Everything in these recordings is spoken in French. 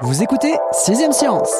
Vous écoutez 6ème Science.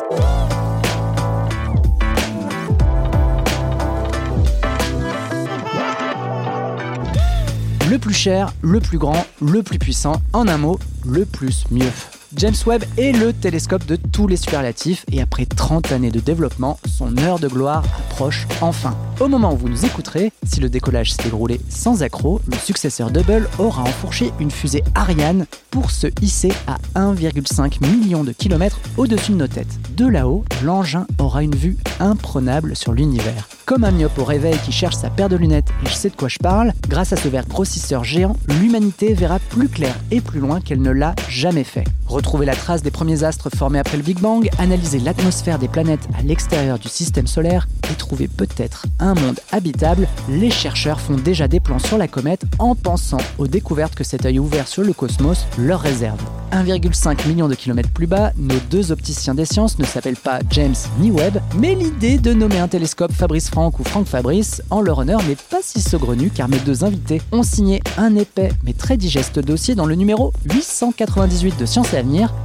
Le plus cher, le plus grand, le plus puissant, en un mot, le plus mieux. James Webb est le télescope de tous les superlatifs et après 30 années de développement, son heure de gloire approche enfin. Au moment où vous nous écouterez, si le décollage s'est déroulé sans accroc, le successeur Hubble aura enfourché une fusée Ariane pour se hisser à 1,5 million de kilomètres au-dessus de nos têtes. De là-haut, l'engin aura une vue imprenable sur l'univers. Comme un myope au réveil qui cherche sa paire de lunettes et je sais de quoi je parle, grâce à ce verre grossisseur géant, l'humanité verra plus clair et plus loin qu'elle ne l'a jamais fait. Retrouver la trace des premiers astres formés après le Big Bang, analyser l'atmosphère des planètes à l'extérieur du système solaire et trouver peut-être un monde habitable, les chercheurs font déjà des plans sur la comète en pensant aux découvertes que cet œil ouvert sur le cosmos leur réserve. 1,5 million de kilomètres plus bas, nos deux opticiens des sciences ne s'appellent pas James ni Webb, mais l'idée de nommer un télescope Fabrice Franck ou Franck Fabrice en leur honneur n'est pas si saugrenue car mes deux invités ont signé un épais mais très digeste dossier dans le numéro 898 de Sciences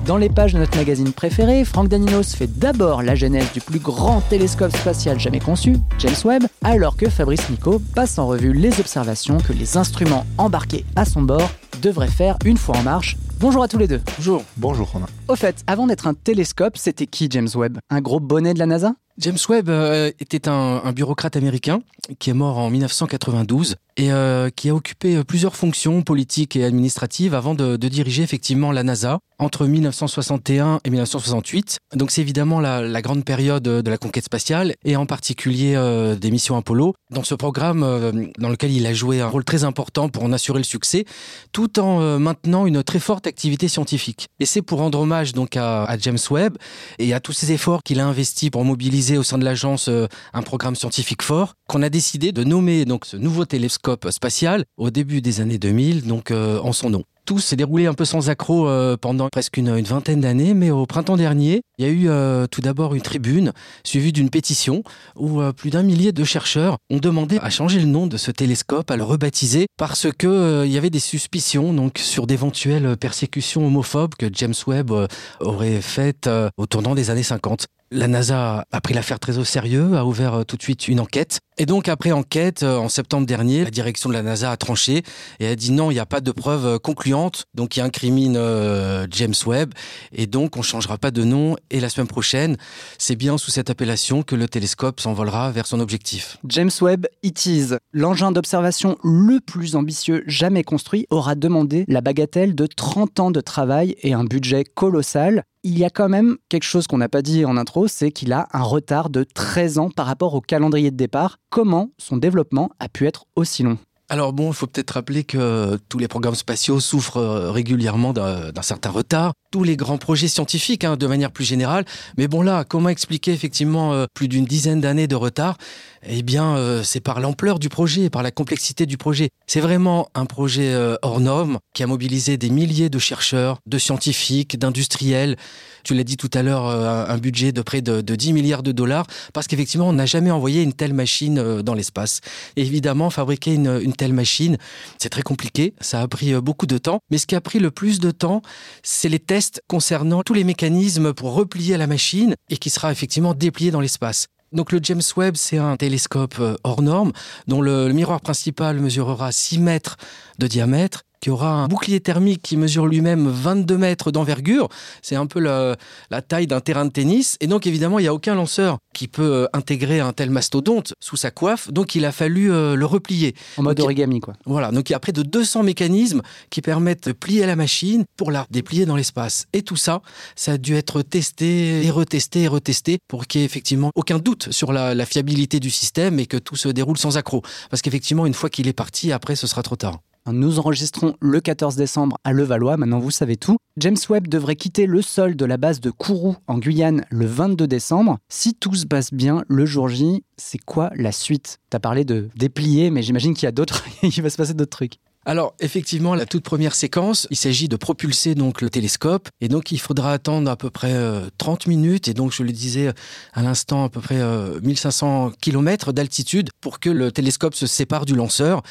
Dans les pages de notre magazine préféré, Franck Daninos fait d'abord la genèse du plus grand télescope spatial jamais conçu, James Webb, alors que Fabrice Nico passe en revue les observations que les instruments embarqués à son bord devraient faire une fois en marche Bonjour à tous les deux. Bonjour. Bonjour Romain. Au fait, avant d'être un télescope, c'était qui James Webb? Un gros bonnet de la NASA? James Webb euh, était un, bureaucrate américain qui est mort en 1992 et euh, qui a occupé euh, plusieurs fonctions politiques et administratives avant de, diriger effectivement la NASA entre 1961 et 1968. Donc c'est évidemment la, grande période de la conquête spatiale et en particulier des missions Apollo. Dans ce programme dans lequel il a joué un rôle très important pour en assurer le succès, tout en maintenant une très forte activité scientifique. Et c'est pour rendre hommage donc à, James Webb et à tous ces efforts qu'il a investis pour mobiliser au sein de l'agence euh, un programme scientifique fort qu'on a décidé de nommer donc ce nouveau télescope spatial au début des années 2000 donc euh, en son nom tout s'est déroulé un peu sans accroc euh, pendant presque une, vingtaine d'années, mais au printemps dernier, il y a eu euh, tout d'abord une tribune suivie d'une pétition où euh, plus d'un millier de chercheurs ont demandé à changer le nom de ce télescope, à le rebaptiser, parce que il y avait des suspicions donc sur d'éventuelles persécutions homophobes que James Webb aurait faites au tournant des années 50. La NASA a pris l'affaire très au sérieux, a ouvert euh, tout de suite une enquête. Et donc, après enquête, euh, en septembre dernier, la direction de la NASA a tranché et a dit non, il n'y a pas de preuves euh, concluantes, donc qui incrimine James Webb. Et donc, on ne changera pas de nom. Et la semaine prochaine, c'est bien sous cette appellation que le télescope s'envolera vers son objectif. James Webb, it is. L'engin d'observation le plus ambitieux jamais construit aura demandé la bagatelle de 30 ans de travail et un budget colossal il y a quand même quelque chose qu'on n'a pas dit en intro, c'est qu'il a un retard de 13 ans par rapport au calendrier de départ. Comment son développement a pu être aussi long? Alors bon, il faut peut-être rappeler que tous les programmes spatiaux souffrent euh, régulièrement d'un certain retard. Tous les grands projets scientifiques, hein, de manière plus générale. Mais bon là, comment expliquer effectivement euh, plus d'une dizaine d'années de retard? Eh bien, euh, c'est par l'ampleur du projet, par la complexité du projet. C'est vraiment un projet hors norme qui a mobilisé des milliers de chercheurs, de scientifiques, d'industriels. Tu l'as dit tout à l'heure, un budget de près de, de 10 milliards de dollars, parce qu'effectivement, on n'a jamais envoyé une telle machine dans l'espace. Évidemment, fabriquer une, une telle machine, c'est très compliqué, ça a pris euh, beaucoup de temps, mais ce qui a pris le plus de temps, c'est les tests concernant tous les mécanismes pour replier la machine et qui sera effectivement déplié dans l'espace. Donc le James Webb, c'est un télescope hors norme dont le, le miroir principal mesurera 6 mètres de diamètre qui aura un bouclier thermique qui mesure lui-même 22 mètres d'envergure. C'est un peu la, la taille d'un terrain de tennis. Et donc, évidemment, il n'y a aucun lanceur qui peut euh, intégrer un tel mastodonte sous sa coiffe. Donc, il a fallu euh, le replier. En mode Donc, origami, quoi. Voilà, donc il y a près de 200 mécanismes qui permettent de plier la machine pour la déplier dans l'espace. Et tout ça, ça a dû être testé et retesté et retesté pour qu'il n'y ait effectivement aucun doute sur la, la fiabilité du système et que tout se déroule sans accroc. Parce qu'effectivement, une fois qu'il est parti, après, ce sera trop tard. Nous enregistrons le 14 décembre à Levallois, maintenant vous savez tout. James Webb devrait quitter le sol de la base de Kourou en Guyane le 22 décembre. Si tout se passe bien, le jour J, c'est quoi la suite? T'as parlé de déplier, mais j'imagine qu'il y a d'autres, il va se passer d'autres trucs. Alors effectivement, la toute première séquence, il s'agit de propulser donc le télescope et donc il faudra attendre à peu près euh, 30 minutes et donc je le disais à l'instant à peu près euh, 1500 km d'altitude pour que le télescope se sépare du lanceur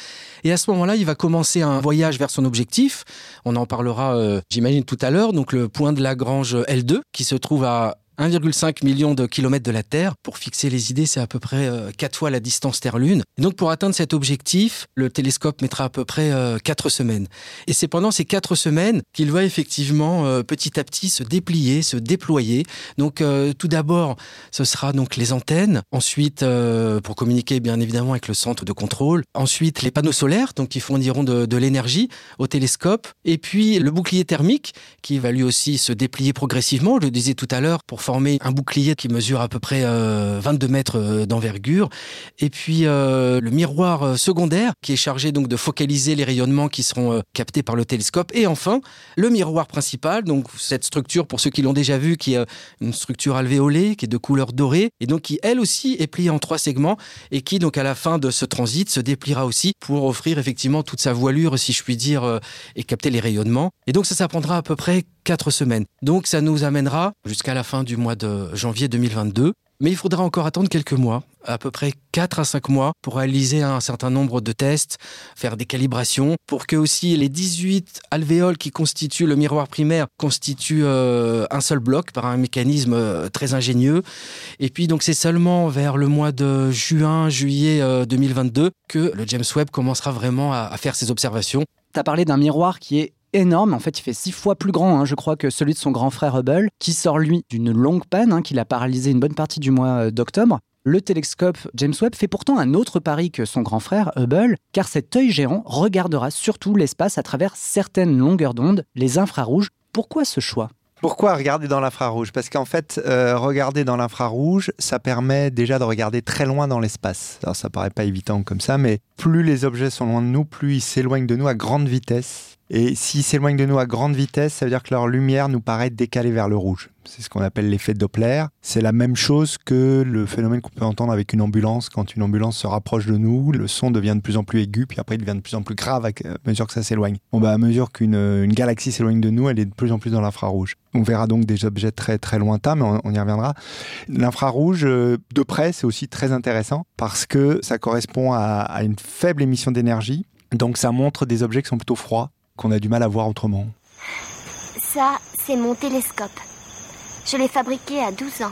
et à ce moment-là, il va commencer un voyage vers son objectif. On en parlera euh, j'imagine tout à l'heure, donc le point de Lagrange L2 qui se trouve à 1,5 million de kilomètres de la Terre. Pour fixer les idées, c'est à peu près euh, 4 fois la distance Terre-Lune. Donc, pour atteindre cet objectif, le télescope mettra à peu près euh, 4 semaines. Et c'est pendant ces 4 semaines qu'il va effectivement euh, petit à petit se déplier, se déployer. Donc, euh, tout d'abord, ce sera donc les antennes. Ensuite, euh, pour communiquer bien évidemment avec le centre de contrôle. Ensuite, les panneaux solaires, donc qui fourniront de, de l'énergie au télescope. Et puis, le bouclier thermique, qui va lui aussi se déplier progressivement. Je le disais tout à l'heure, pour former un bouclier qui mesure à peu près euh, 22 mètres euh, d'envergure. Et puis euh, le miroir euh, secondaire qui est chargé donc de focaliser les rayonnements qui seront euh, captés par le télescope. Et enfin le miroir principal, donc cette structure pour ceux qui l'ont déjà vu, qui est une structure alvéolée, qui est de couleur dorée et donc qui elle aussi est pliée en trois segments et qui donc à la fin de ce transit se dépliera aussi pour offrir effectivement toute sa voilure, si je puis dire, euh, et capter les rayonnements. Et donc ça, ça prendra à peu près quatre semaines. Donc ça nous amènera jusqu'à la fin du mois de janvier 2022. Mais il faudra encore attendre quelques mois, à peu près 4 à 5 mois, pour réaliser un certain nombre de tests, faire des calibrations, pour que aussi les 18 alvéoles qui constituent le miroir primaire constituent euh, un seul bloc par un mécanisme euh, très ingénieux. Et puis donc c'est seulement vers le mois de juin, juillet euh, 2022 que le James Webb commencera vraiment à, à faire ses observations. T'as parlé d'un miroir qui est énorme. En fait, il fait six fois plus grand, hein, je crois, que celui de son grand frère Hubble, qui sort, lui, d'une longue panne hein, qui l'a paralysé une bonne partie du mois euh, d'octobre. Le télescope James Webb fait pourtant un autre pari que son grand frère Hubble, car cet œil géant regardera surtout l'espace à travers certaines longueurs d'onde, les infrarouges. Pourquoi ce choix? Pourquoi regarder dans l'infrarouge? Parce qu'en fait, euh, regarder dans l'infrarouge, ça permet déjà de regarder très loin dans l'espace. Alors ça paraît pas évident comme ça, mais plus les objets sont loin de nous, plus ils s'éloignent de nous à grande vitesse. Et s'ils s'éloignent de nous à grande vitesse, ça veut dire que leur lumière nous paraît décalée vers le rouge. C'est ce qu'on appelle l'effet Doppler. C'est la même chose que le phénomène qu'on peut entendre avec une ambulance. Quand une ambulance se rapproche de nous, le son devient de plus en plus aigu, puis après il devient de plus en plus grave à mesure que ça s'éloigne. Bon, bah, à mesure qu'une une galaxie s'éloigne de nous, elle est de plus en plus dans l'infrarouge. On verra donc des objets très très lointains, mais on, y reviendra. L'infrarouge, euh, de près, c'est aussi très intéressant parce que ça correspond à une faible émission d'énergie. Donc ça montre des objets qui sont plutôt froids, qu'on a du mal à voir autrement. Ça, c'est mon télescope. Je l'ai fabriqué à 12 ans.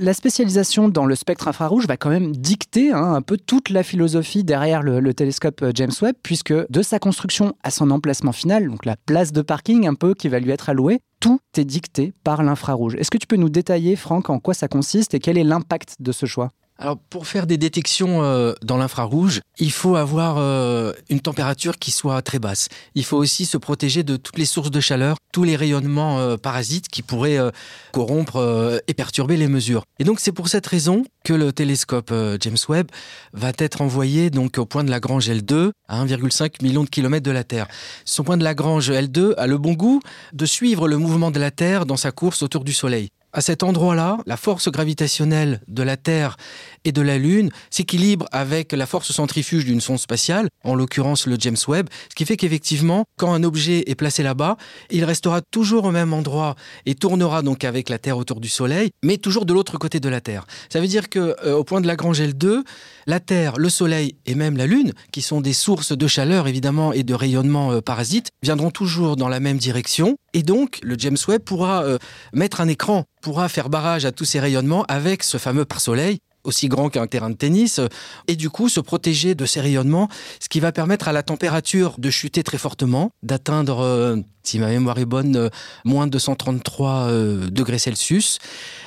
La spécialisation dans le spectre infrarouge va quand même dicter hein, un peu toute la philosophie derrière le, le, télescope euh, James Webb, puisque de sa construction à son emplacement final, donc la place de parking un peu qui va lui être allouée, tout est dicté par l'infrarouge. Est-ce que tu peux nous détailler, Franck, en quoi ça consiste et quel est l'impact de ce choix? Alors pour faire des détections euh, dans l'infrarouge, il faut avoir euh, une température qui soit très basse. Il faut aussi se protéger de toutes les sources de chaleur, tous les rayonnements euh, parasites qui pourraient corrompre et perturber les mesures. Et donc c'est pour cette raison que le télescope James Webb va être envoyé donc au point de Lagrange L2 à 1,5 million de kilomètres de la Terre. Son point de Lagrange L2 a le bon goût de suivre le mouvement de la Terre dans sa course autour du Soleil. À cet endroit-là, la force gravitationnelle de la Terre et de la Lune s'équilibre avec la force centrifuge d'une sonde spatiale, en l'occurrence le James Webb, ce qui fait qu'effectivement, quand un objet est placé là-bas, il restera toujours au même endroit et tournera donc avec la Terre autour du Soleil, mais toujours de l'autre côté de la Terre. Ça veut dire que euh, au point de Lagrange L2, la Terre, le Soleil et même la Lune, qui sont des sources de chaleur évidemment et de rayonnement euh, parasites, viendront toujours dans la même direction. Et donc, le James Webb pourra euh, mettre un écran, pourra faire barrage à tous ces rayonnements avec ce fameux pare-soleil aussi grand qu'un terrain de tennis, et du coup se protéger de ces rayonnements, ce qui va permettre à la température de chuter très fortement, d'atteindre, euh, si ma mémoire est bonne, euh, moins 233 euh, degrés Celsius,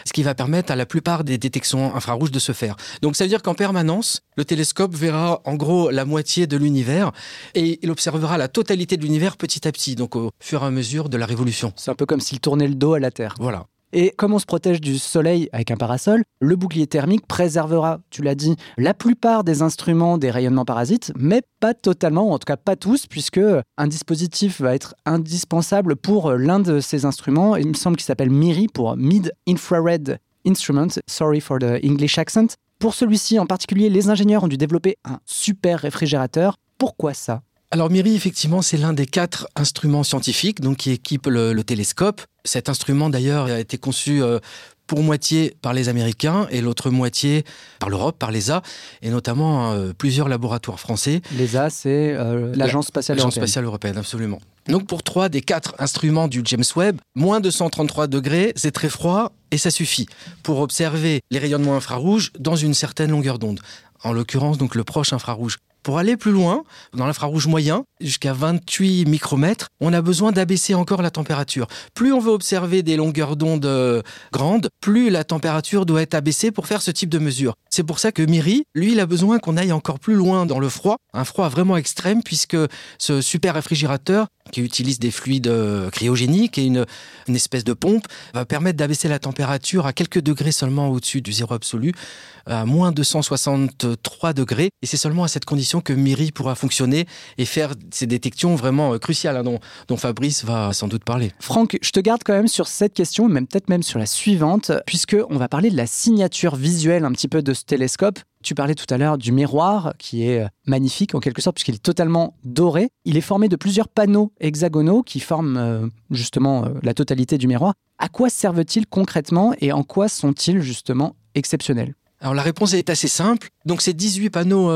ce qui va permettre à la plupart des détections infrarouges de se faire. Donc ça veut dire qu'en permanence, le télescope verra en gros la moitié de l'univers et il observera la totalité de l'univers petit à petit, donc au fur et à mesure de la révolution. C'est un peu comme s'il tournait le dos à la Terre. Voilà. Et comme on se protège du soleil avec un parasol, le bouclier thermique préservera, tu l'as dit, la plupart des instruments des rayonnements parasites, mais pas totalement, en tout cas pas tous, puisque un dispositif va être indispensable pour l'un de ces instruments. Il me semble qu'il s'appelle MIRI pour Mid Infrared Instrument. Sorry for the English accent. Pour celui-ci en particulier, les ingénieurs ont dû développer un super réfrigérateur. Pourquoi ça? Alors MIRI, effectivement, c'est l'un des quatre instruments scientifiques donc, qui équipent le, le télescope. Cet instrument, d'ailleurs, a été conçu euh, pour moitié par les Américains et l'autre moitié par l'Europe, par l'ESA, et notamment euh, plusieurs laboratoires français. L'ESA, c'est euh, l'Agence spatiale L'Agence européenne. spatiale européenne, absolument. Donc pour trois des quatre instruments du James Webb, moins de 133 degrés, c'est très froid et ça suffit pour observer les rayonnements infrarouges dans une certaine longueur d'onde. En l'occurrence, donc le proche infrarouge. Pour aller plus loin, dans l'infrarouge moyen, jusqu'à 28 micromètres, on a besoin d'abaisser encore la température. Plus on veut observer des longueurs d'onde euh, grandes, plus la température doit être abaissée pour faire ce type de mesure. C'est pour ça que Miri, lui, a besoin qu'on aille encore plus loin dans le froid, un froid vraiment extrême, puisque ce super réfrigérateur, qui utilise des fluides euh, cryogéniques et une, une espèce de pompe, va permettre d'abaisser la température à quelques degrés seulement au-dessus du zéro absolu, à moins 263 degrés. Et c'est seulement à cette condition que Miri pourra fonctionner et faire ces détections vraiment euh, cruciales hein, dont, Fabrice va sans doute parler. Franck, je te garde quand même sur cette question, même peut-être même sur la suivante, puisque on va parler de la signature visuelle un petit peu de ce télescope. Tu parlais tout à l'heure du miroir, qui est euh, magnifique en quelque sorte, puisqu'il est totalement doré. Il est formé de plusieurs panneaux hexagonaux qui forment euh, justement euh, la totalité du miroir. À quoi servent-ils concrètement et en quoi sont-ils justement exceptionnels? Alors la réponse est assez simple. Donc ces 18 panneaux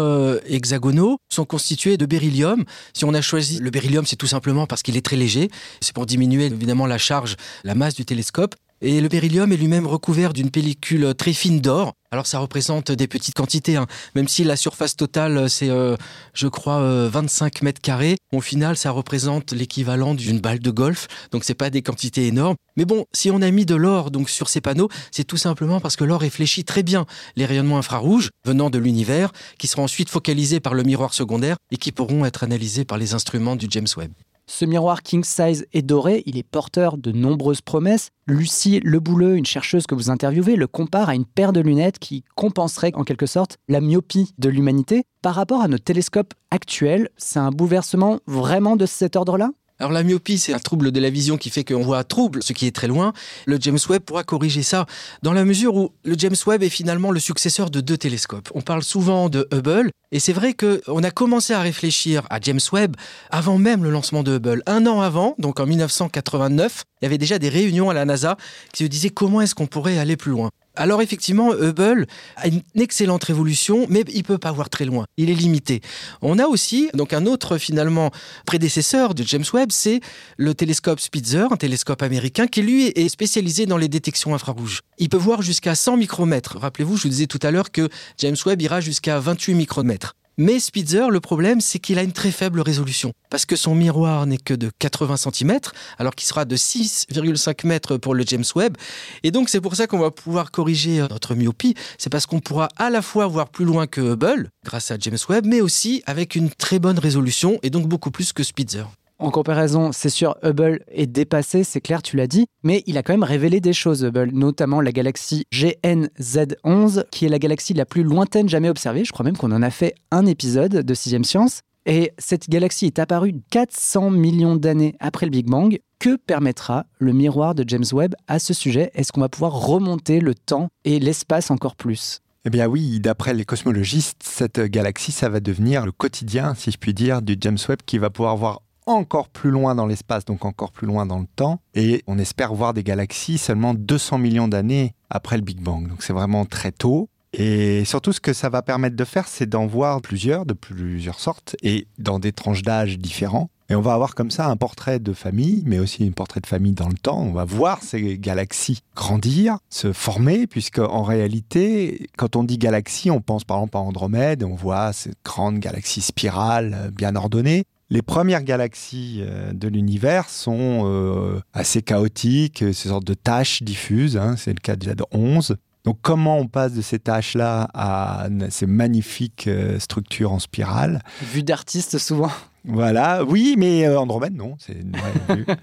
hexagonaux sont constitués de beryllium. Si on a choisi le beryllium, c'est tout simplement parce qu'il est très léger. C'est pour diminuer évidemment la charge, la masse du télescope. Et le beryllium est lui-même recouvert d'une pellicule très fine d'or. Alors ça représente des petites quantités, hein. même si la surface totale c'est, euh, je crois, euh, 25 mètres carrés. Au final, ça représente l'équivalent d'une balle de golf, donc c'est pas des quantités énormes. Mais bon, si on a mis de l'or donc sur ces panneaux, c'est tout simplement parce que l'or réfléchit très bien les rayonnements infrarouges venant de l'univers, qui seront ensuite focalisés par le miroir secondaire et qui pourront être analysés par les instruments du James Webb. Ce miroir king size est doré, il est porteur de nombreuses promesses. Lucie Lebouleux, une chercheuse que vous interviewez, le compare à une paire de lunettes qui compenserait en quelque sorte la myopie de l'humanité. Par rapport à nos télescopes actuels, c'est un bouleversement vraiment de cet ordre-là? Alors la myopie, c'est un trouble de la vision qui fait qu'on voit trouble, ce qui est très loin. Le James Webb pourra corriger ça dans la mesure où le James Webb est finalement le successeur de deux télescopes. On parle souvent de Hubble et c'est vrai qu'on a commencé à réfléchir à James Webb avant même le lancement de Hubble. Un an avant, donc en 1989, il y avait déjà des réunions à la NASA qui se disaient comment est-ce qu'on pourrait aller plus loin. Alors effectivement, Hubble a une excellente révolution, mais il peut pas voir très loin. Il est limité. On a aussi donc un autre finalement prédécesseur de James Webb, c'est le télescope Spitzer, un télescope américain qui lui est spécialisé dans les détections infrarouges. Il peut voir jusqu'à 100 micromètres. Rappelez-vous, je vous disais tout à l'heure que James Webb ira jusqu'à 28 micromètres. Mais Spitzer, le problème, c'est qu'il a une très faible résolution. Parce que son miroir n'est que de 80 cm, alors qu'il sera de 6,5 mètres pour le James Webb. Et donc, c'est pour ça qu'on va pouvoir corriger notre myopie. C'est parce qu'on pourra à la fois voir plus loin que Hubble, grâce à James Webb, mais aussi avec une très bonne résolution, et donc beaucoup plus que Spitzer. En comparaison, c'est sûr, Hubble est dépassé, c'est clair, tu l'as dit, mais il a quand même révélé des choses, Hubble, notamment la galaxie GNZ11, qui est la galaxie la plus lointaine jamais observée. Je crois même qu'on en a fait un épisode de Sixième Science. Et cette galaxie est apparue 400 millions d'années après le Big Bang. Que permettra le miroir de James Webb à ce sujet? Est-ce qu'on va pouvoir remonter le temps et l'espace encore plus? Eh bien oui, d'après les cosmologistes, cette galaxie, ça va devenir le quotidien, si je puis dire, du James Webb qui va pouvoir voir encore plus loin dans l'espace, donc encore plus loin dans le temps. Et on espère voir des galaxies seulement 200 millions d'années après le Big Bang. Donc c'est vraiment très tôt. Et surtout, ce que ça va permettre de faire, c'est d'en voir plusieurs, de plusieurs sortes, et dans des tranches d'âge différents. Et on va avoir comme ça un portrait de famille, mais aussi un portrait de famille dans le temps. On va voir ces galaxies grandir, se former, puisque en réalité, quand on dit galaxie, on pense par exemple à Andromède, on voit cette grande galaxie spirale euh, bien ordonnée. Les premières galaxies euh, de l'univers sont euh, assez chaotiques, ces sortes de taches diffuses, hein, c'est le cas déjà de 11. Donc comment on passe de ces tâches-là à ces magnifiques structures en spirale? Vue d'artiste souvent. Voilà, oui, mais euh, Andromède, non, c'est une vraie vue.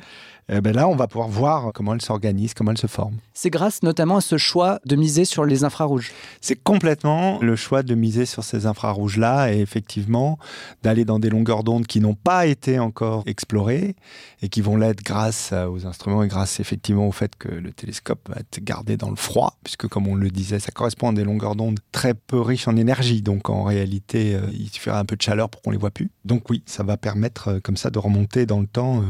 Eh ben là, on va pouvoir voir comment elle s'organise, comment elle se forme. C'est grâce notamment à ce choix de miser sur les infrarouges. C'est complètement le choix de miser sur ces infrarouges-là et effectivement d'aller dans des longueurs d'onde qui n'ont pas été encore explorées et qui vont l'être grâce aux instruments et grâce effectivement au fait que le télescope va être gardé dans le froid, puisque comme on le disait, ça correspond à des longueurs d'onde très peu riches en énergie. Donc en réalité, euh, il suffira un peu de chaleur pour qu'on les voit plus. Donc oui, ça va permettre euh, comme ça de remonter dans le temps euh,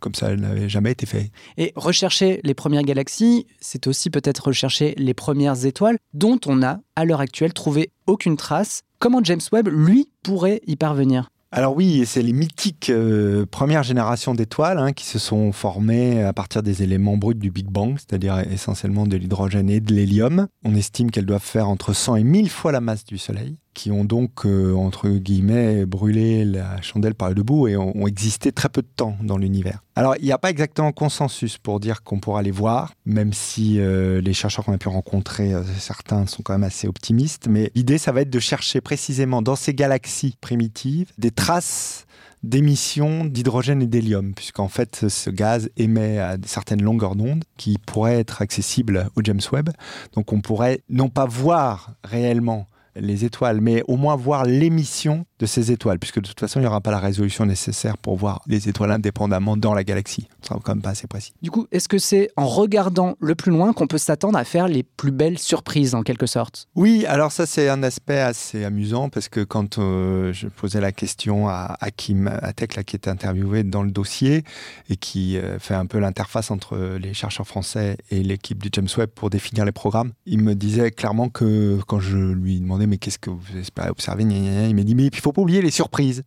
comme ça elle n'avait jamais été fait. Et rechercher les premières galaxies, c'est aussi peut-être rechercher les premières étoiles dont on a, à l'heure actuelle, trouvé aucune trace. Comment James Webb, lui, pourrait y parvenir? Alors oui, c'est les mythiques euh, premières générations d'étoiles hein, qui se sont formées à partir des éléments bruts du Big Bang, c'est-à-dire essentiellement de l'hydrogène et de l'hélium. On estime qu'elles doivent faire entre 100 et 1000 fois la masse du Soleil qui ont donc, euh, entre guillemets, brûlé la chandelle par le debout et ont, existé très peu de temps dans l'univers. Alors, il n'y a pas exactement consensus pour dire qu'on pourra les voir, même si euh, les chercheurs qu'on a pu rencontrer, euh, certains sont quand même assez optimistes, mais l'idée, ça va être de chercher précisément dans ces galaxies primitives des traces d'émissions d'hydrogène et d'hélium, puisqu'en fait ce gaz émet à certaines longueurs d'onde qui pourraient être accessibles au James Webb. Donc on pourrait non pas voir réellement les étoiles, mais au moins voir l'émission de ces étoiles, puisque de toute façon, il n'y aura pas la résolution nécessaire pour voir les étoiles indépendamment dans la galaxie. Ce sera quand même pas assez précis. Du coup, est-ce que c'est en regardant le plus loin qu'on peut s'attendre à faire les plus belles surprises, en quelque sorte? Oui, alors ça, c'est un aspect assez amusant, parce que quand euh, je posais la question à Hakim Atek, là, qui était interviewé dans le dossier, et qui euh, fait un peu l'interface entre les chercheurs français et l'équipe du James Webb pour définir les programmes, il me disait clairement que quand je lui demandais mais qu'est-ce que vous espérez observer Il m'a dit mais il faut pas oublier les surprises.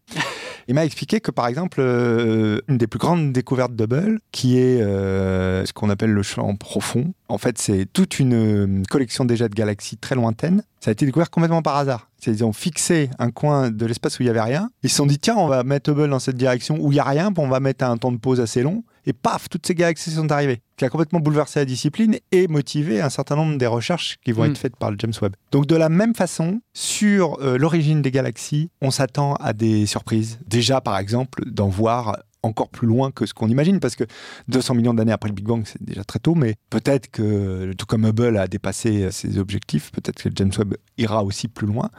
Il m'a expliqué que par exemple euh, une des plus grandes découvertes d'Hubble, qui est euh, ce qu'on appelle le champ profond, en fait c'est toute une euh, collection déjà de galaxies très lointaines. Ça a été découvert complètement par hasard. Ils ont fixé un coin de l'espace où il y avait rien. Ils se sont dit tiens on va mettre Hubble dans cette direction où il y a rien, on va mettre un temps de pause assez long et paf, toutes ces galaxies sont arrivées, qui a complètement bouleversé la discipline et motivé un certain nombre des recherches qui vont hmm. être faites par le James Webb. Donc de la même façon, sur euh, l'origine des galaxies, on s'attend à des surprises. Déjà, par exemple, d'en voir encore plus loin que ce qu'on imagine, parce que 200 millions d'années après le Big Bang, c'est déjà très tôt, mais peut-être que, tout comme Hubble a dépassé ses objectifs, peut-être que James Webb ira aussi plus loin,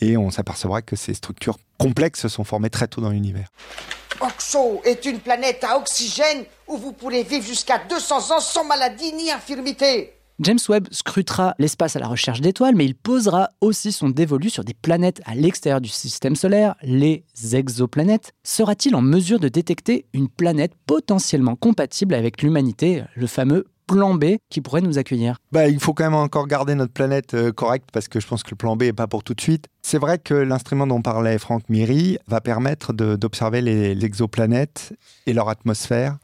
et on s'apercevra que ces structures complexes se sont formées très tôt dans l'univers. Est une planète à oxygène où vous pourrez vivre jusqu'à 200 ans sans maladie ni infirmité. James Webb scrutera l'espace à la recherche d'étoiles, mais il posera aussi son dévolu sur des planètes à l'extérieur du système solaire, les exoplanètes. Sera-t-il en mesure de détecter une planète potentiellement compatible avec l'humanité, le fameux plan B qui pourrait nous accueillir bah, Il faut quand même encore garder notre planète euh, correcte parce que je pense que le plan B n'est pas pour tout de suite. C'est vrai que l'instrument dont parlait Franck Miri va permettre d'observer les exoplanètes et leur atmosphère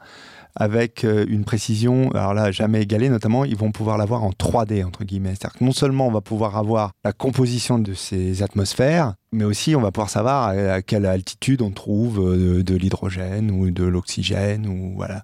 avec euh, une précision, alors là, jamais égalée, notamment, ils vont pouvoir l'avoir en 3D, entre guillemets. C'est-à-dire que non seulement on va pouvoir avoir la composition de ces atmosphères, mais aussi on va pouvoir savoir à quelle altitude on trouve euh, de, l'hydrogène ou de l'oxygène ou voilà.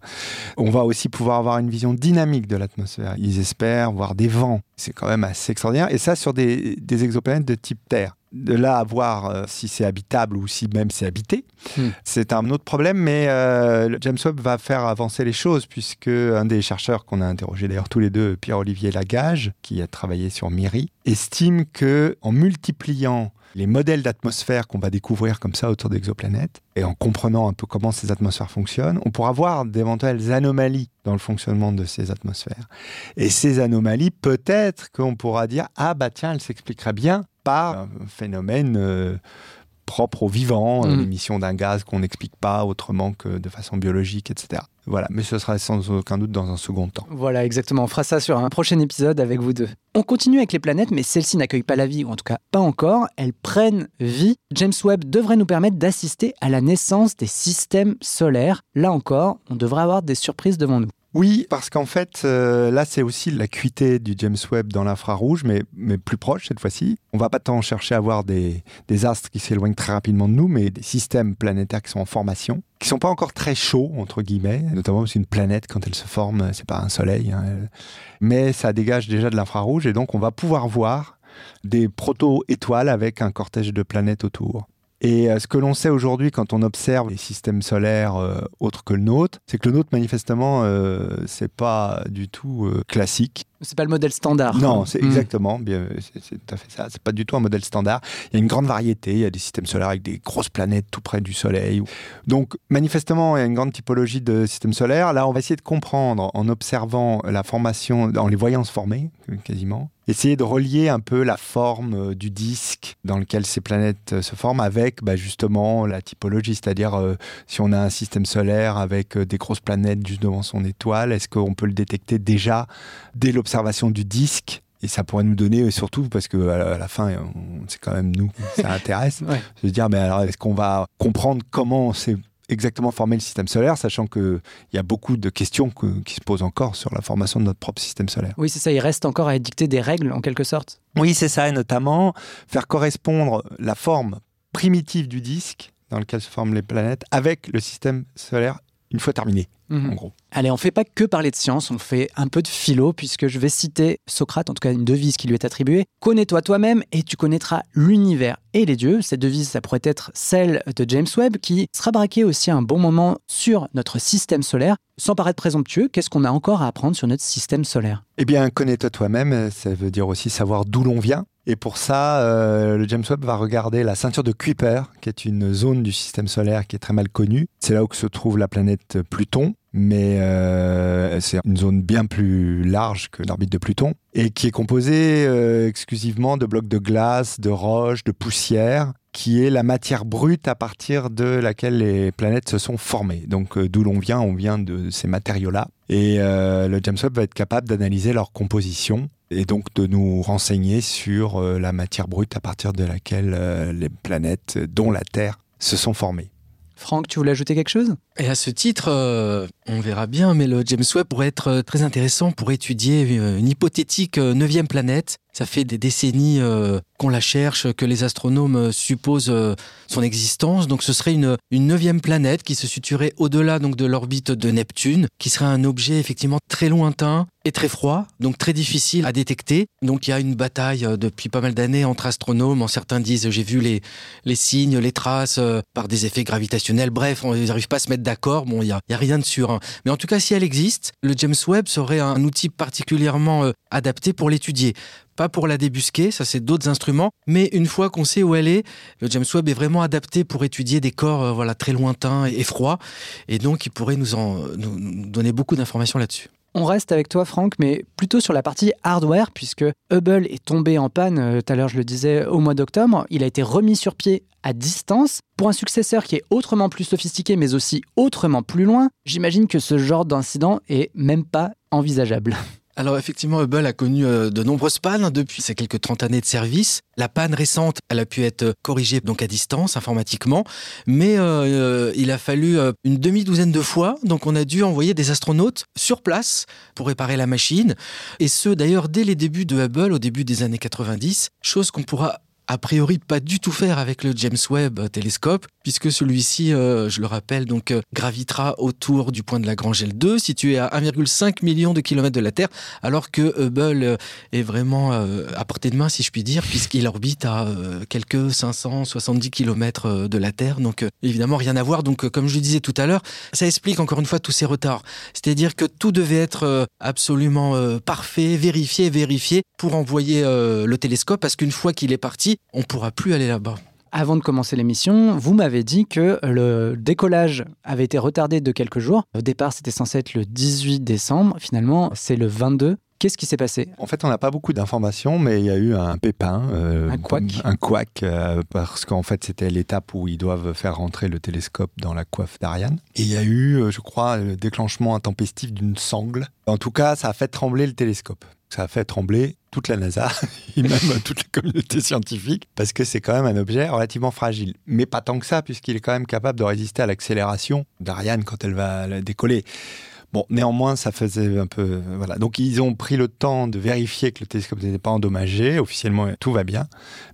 On va aussi pouvoir avoir une vision dynamique de l'atmosphère. Ils espèrent voir des vents. C'est quand même assez extraordinaire. Et ça sur des, des exoplanètes de type Terre de là à voir euh, si c'est habitable ou si même c'est habité, hmm. c'est un autre problème, mais euh, James Webb va faire avancer les choses puisque un des chercheurs qu'on a interrogé d'ailleurs tous les deux, Pierre-Olivier Lagage, qui a travaillé sur MIRI, estime que en multipliant les modèles d'atmosphère qu'on va découvrir comme ça autour d'exoplanètes, et en comprenant un peu comment ces atmosphères fonctionnent, on pourra voir d'éventuelles anomalies dans le fonctionnement de ces atmosphères. Et ces anomalies, peut-être qu'on pourra dire, ah bah tiens, elles s'expliqueraient bien un phénomène euh, propre au vivant, euh, Mhm. l'émission d'un gaz qu'on n'explique pas autrement que de façon biologique, etc. Voilà, mais ce sera sans aucun doute dans un second temps. Voilà, exactement. On fera ça sur un prochain épisode avec vous deux. On continue avec les planètes, mais celles-ci n'accueillent pas la vie, ou en tout cas pas encore. Elles prennent vie. James Webb devrait nous permettre d'assister à la naissance des systèmes solaires. Là encore, on devrait avoir des surprises devant nous. Oui, parce qu'en fait, euh, là, c'est aussi l'acuité du James Webb dans l'infrarouge, mais, plus proche cette fois-ci. On va pas tant chercher à voir des, astres qui s'éloignent très rapidement de nous, mais des systèmes planétaires qui sont en formation, qui sont pas encore très chauds, entre guillemets, notamment parce qu'une planète, quand elle se forme, c'est pas un soleil, hein, mais ça dégage déjà de l'infrarouge, et donc on va pouvoir voir des proto-étoiles avec un cortège de planètes autour. Et euh, ce que l'on sait aujourd'hui quand on observe les systèmes solaires euh, autres que le nôtre, c'est que le nôtre manifestement euh, c'est pas du tout classique. C'est pas le modèle standard. Non, c'est Hmm. exactement, c'est tout à fait ça. C'est pas du tout un modèle standard. Il y a une grande variété. Il y a des systèmes solaires avec des grosses planètes tout près du Soleil. Donc manifestement, il y a une grande typologie de systèmes solaires. Là, on va essayer de comprendre en observant la formation, en les voyant se former quasiment. Essayer de relier un peu la forme euh, du disque dans lequel ces planètes euh, se forment avec bah, justement la typologie, c'est-à-dire euh, si on a un système solaire avec des grosses planètes juste devant son étoile, est-ce qu'on peut le détecter déjà dès l'observation du disque et ça pourrait nous donner, surtout parce que à la- fin, c'est quand même nous ça intéresse, Ouais. se dire, mais alors est-ce qu'on va comprendre comment s'est exactement formé le système solaire, sachant qu'il y a beaucoup de questions que- qui se posent encore sur la formation de notre propre système solaire. Oui, c'est ça. Il reste encore à édicter des règles, en quelque sorte. Oui, c'est ça, et notamment faire correspondre la forme primitive du disque dans lequel se forment les planètes avec le système solaire une fois terminé, Mhm. en gros. Allez, on fait pas que parler de science, on fait un peu de philo, puisque je vais citer Socrate, en tout cas une devise qui lui est attribuée. Connais-toi toi-même et tu connaîtras l'univers et les dieux. Cette devise, ça pourrait être celle de James Webb, qui sera braqué aussi à un bon moment sur notre système solaire. Sans paraître présomptueux, qu'est-ce qu'on a encore à apprendre sur notre système solaire? Eh bien, connais-toi toi-même, ça veut dire aussi savoir d'où l'on vient. Et pour ça, euh, le James Webb va regarder la ceinture de Kuiper, qui est une zone du système solaire qui est très mal connue. C'est là où se trouve la planète Pluton, mais euh, c'est une zone bien plus large que l'orbite de Pluton, et qui est composée euh, exclusivement de blocs de glace, de roches, de poussière, qui est la matière brute à partir de laquelle les planètes se sont formées. Donc euh, d'où l'on vient, on vient de ces matériaux-là. Et euh, le James Webb va être capable d'analyser leur composition et donc de nous renseigner sur euh, la matière brute à partir de laquelle les planètes, dont la Terre, se sont formées. Franck, tu voulais ajouter quelque chose? Et à ce titre, euh, on verra bien, mais le James Webb pourrait être euh, très intéressant pour étudier euh, une hypothétique neuvième planète. Ça fait des décennies qu'on la cherche, que les astronomes supposent son existence. Donc ce serait une, neuvième planète qui se situerait au-delà donc de l'orbite de Neptune, qui serait un objet effectivement très lointain et très froid, donc très difficile à détecter. Donc il y a une bataille depuis pas mal d'années entre astronomes. Certains disent j'ai vu les, signes, les traces par des effets gravitationnels. Bref, on- ils n'arrivent pas à se mettre d'accord. Bon, il n'y a, rien de sûr. hein. Mais en tout cas, si elle existe, le James Webb serait un outil particulièrement euh, adapté pour l'étudier. Pas pour la débusquer, ça c'est d'autres instruments, mais une fois qu'on sait où elle est, le James Webb est vraiment adapté pour étudier des corps euh, voilà, très lointains et, froids, et donc il pourrait nous, en, nous donner beaucoup d'informations là-dessus. On reste avec toi, Franck, mais plutôt sur la partie hardware, puisque Hubble est tombé en panne, euh, tout à l'heure je le disais, au mois d'octobre. Il a été remis sur pied à distance. Pour un successeur qui est autrement plus sophistiqué, mais aussi autrement plus loin, j'imagine que ce genre d'incident est même pas envisageable. Alors effectivement, Hubble a connu euh, de nombreuses pannes depuis ces quelques 30 années de service. La panne récente, elle a pu être euh, corrigée donc à distance, informatiquement, mais euh, il a fallu une demi-douzaine de fois, donc on a dû envoyer des astronautes sur place pour réparer la machine, et ce d'ailleurs dès les débuts de Hubble, au début des années 90, chose qu'on pourra a priori pas du tout faire avec le James Webb télescope, puisque celui-ci, euh, je le rappelle, donc euh, gravitera autour du point de Lagrange L2, situé à 1,5 million de kilomètres de la Terre, alors que Hubble euh, est vraiment à portée de main, si je puis dire, puisqu'il orbite à quelques 570 kilomètres de la Terre. Donc évidemment, rien à voir. Donc comme je le disais tout à l'heure, ça explique encore une fois tous ces retards. C'est-à-dire que tout devait être absolument parfait, vérifié, vérifié pour envoyer le télescope, parce qu'une fois qu'il est parti, on pourra plus aller là-bas. Avant de commencer l'émission, vous m'avez dit que le décollage avait été retardé de quelques jours. Au départ, c'était censé être le 18 décembre. Finalement, c'est le 22. Qu'est-ce qui s'est passé En fait, on n'a pas beaucoup d'informations, mais il y a eu un pépin. euh, un couac. Un couac, euh, parce qu'en fait, c'était l'étape où ils doivent faire rentrer le télescope dans la coiffe d'Ariane. Et il y a eu, euh, je crois, le déclenchement intempestif d'une sangle. En tout cas, ça a fait trembler le télescope. Ça a fait trembler toute la NASA et même toute la communauté scientifique, parce que c'est quand même un objet relativement fragile. Mais pas tant que ça, puisqu'il est quand même capable de résister à l'accélération d'Ariane quand elle va décoller. Bon, néanmoins, ça faisait un peu. Voilà. Donc, ils ont pris le temps de vérifier que le télescope n'était pas endommagé. Officiellement, tout va bien.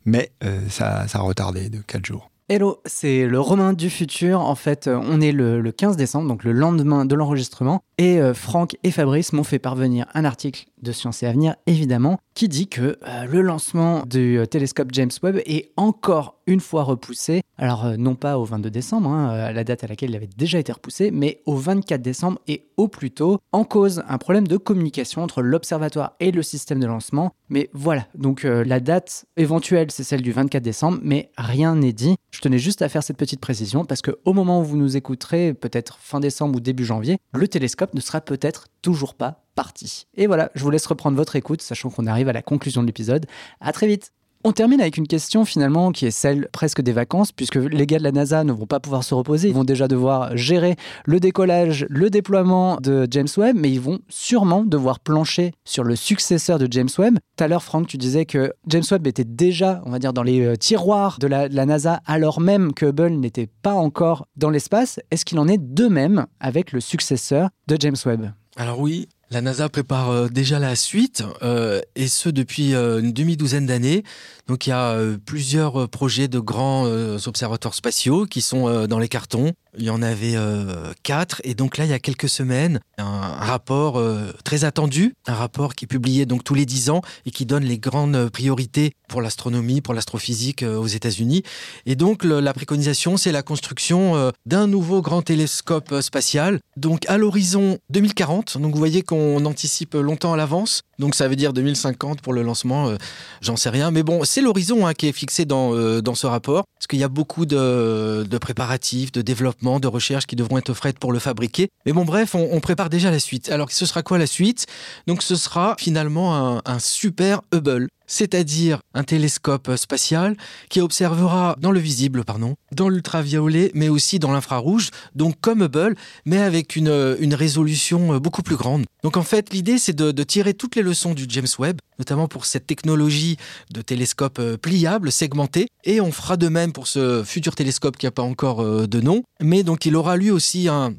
Mais euh, ça, a retardé de 4 jours. Hello, c'est le Romain du futur. En fait, euh, on est le, le 15 décembre, donc le lendemain de l'enregistrement. Et euh, Franck et Fabrice m'ont fait parvenir un article de Science et Avenir, évidemment, qui dit que euh, le lancement du euh, télescope James Webb est encore une fois repoussé. Alors, euh, non pas au 22 décembre, hein, la date à laquelle il avait déjà été repoussé, mais au 24 décembre et au plus tôt, en cause un problème de communication entre l'observatoire et le système de lancement. Mais voilà, donc la date éventuelle, c'est celle du 24 décembre, mais rien n'est dit. Je tenais juste à faire cette petite précision parce que au moment où vous nous écouterez, peut-être fin décembre ou début janvier, le télescope ne sera peut-être toujours pas parti. Et voilà, je vous laisse reprendre votre écoute, sachant qu'on arrive à la conclusion de l'épisode. À très vite. On termine avec une question finalement qui est celle presque des vacances, puisque les gars de la NASA ne vont pas pouvoir se reposer, ils vont déjà devoir gérer le décollage, le déploiement de James Webb, mais ils vont sûrement devoir plancher sur le successeur de James Webb. Tout à l'heure, Franck, tu disais que James Webb était déjà, on va dire, dans les euh, tiroirs de la, de la NASA, alors même que Hubble n'était pas encore dans l'espace. Est-ce qu'il en est de même avec le successeur de James Webb? Alors oui, la NASA prépare euh, déjà la suite, euh, et ce depuis euh, une demi-douzaine d'années. Donc il y a plusieurs projets de grands observatoires spatiaux qui sont dans les cartons. Il y en avait quatre, et donc là, il y a quelques semaines, un, rapport très attendu, un rapport qui est publié donc tous les dix ans et qui donne les grandes priorités pour l'astronomie, pour l'astrophysique aux États-Unis. Et donc la préconisation, c'est la construction d'un nouveau grand télescope spatial, donc à l'horizon 2040. Donc vous voyez qu'on anticipe longtemps à l'avance. Donc ça veut dire 2050 pour le lancement, euh, j'en sais rien. Mais bon, c'est l'horizon hein, qui est fixé dans, euh, dans ce rapport, parce qu'il y a beaucoup de, de préparatifs, de développement, de recherches qui devront être faites pour le fabriquer. Mais bon, bref, on, on prépare déjà la suite. Alors ce sera quoi la suite? Donc ce sera finalement un, un super Hubble c'est-à-dire un télescope spatial qui observera dans le visible, pardon, dans l'ultraviolet, mais aussi dans l'infrarouge, donc comme Hubble, mais avec une, une résolution beaucoup plus grande. Donc en fait, l'idée, c'est de, de tirer toutes les leçons du James Webb, notamment pour cette technologie de télescope euh, pliable, segmenté, et on fera de même pour ce futur télescope qui n'a pas encore euh, de nom, mais donc il aura lui aussi un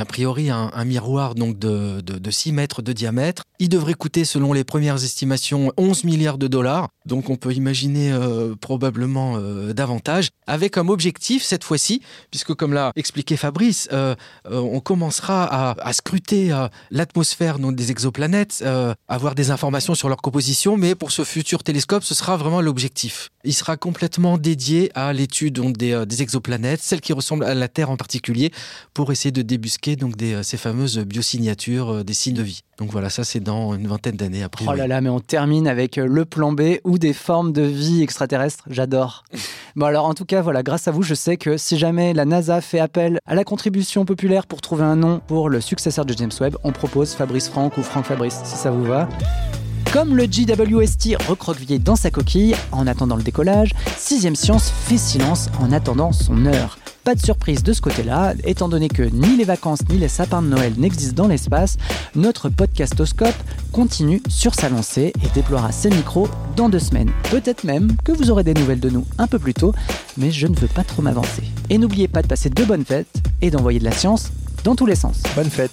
a priori un, miroir donc de, de, de 6 mètres de diamètre. Il devrait coûter, selon les premières estimations, 11 milliards de dollars. Donc on peut imaginer euh, probablement euh, davantage, avec comme objectif cette fois-ci, puisque comme l'a expliqué Fabrice, euh, on commencera à, scruter l'atmosphère des exoplanètes, avoir des informations sur leur composition, mais pour ce futur télescope, ce sera vraiment l'objectif. Il sera complètement dédié à l'étude des exoplanètes, celles qui ressemblent à la Terre en particulier, pour essayer de débusquer donc des, euh, ces fameuses biosignatures euh, des signes de vie. Donc voilà, ça c'est dans une vingtaine d'années après. Oh là là, mais on termine avec euh, le plan B ou des formes de vie extraterrestres. J'adore. bon alors en tout cas, voilà, grâce à vous, je sais que si jamais la NASA fait appel à la contribution populaire pour trouver un nom pour le successeur de James Webb, on propose Fabrice Franck ou Franck Fabrice, si ça vous va. Comme le JWST recroquevillé dans sa coquille en attendant le décollage, Sixième Science fait silence en attendant son heure. Pas de surprise de ce côté-là, étant donné que ni les vacances ni les sapins de Noël n'existent dans l'espace, notre podcastoscope continue sur sa lancée et déploiera ses micros dans deux semaines. Peut-être même que vous aurez des nouvelles de nous un peu plus tôt, mais je ne veux pas trop m'avancer. Et n'oubliez pas de passer de bonnes fêtes et d'envoyer de la science dans tous les sens. Bonne fête.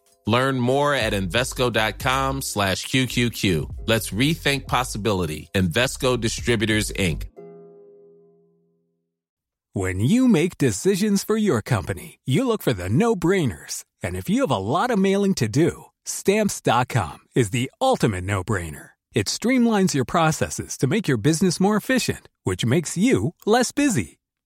Learn more at Invesco.com slash QQQ. Let's rethink possibility. Invesco Distributors, Inc. When you make decisions for your company, you look for the no-brainers. And if you have a lot of mailing to do, stamps.com is the ultimate no-brainer. It streamlines your processes to make your business more efficient, which makes you less busy.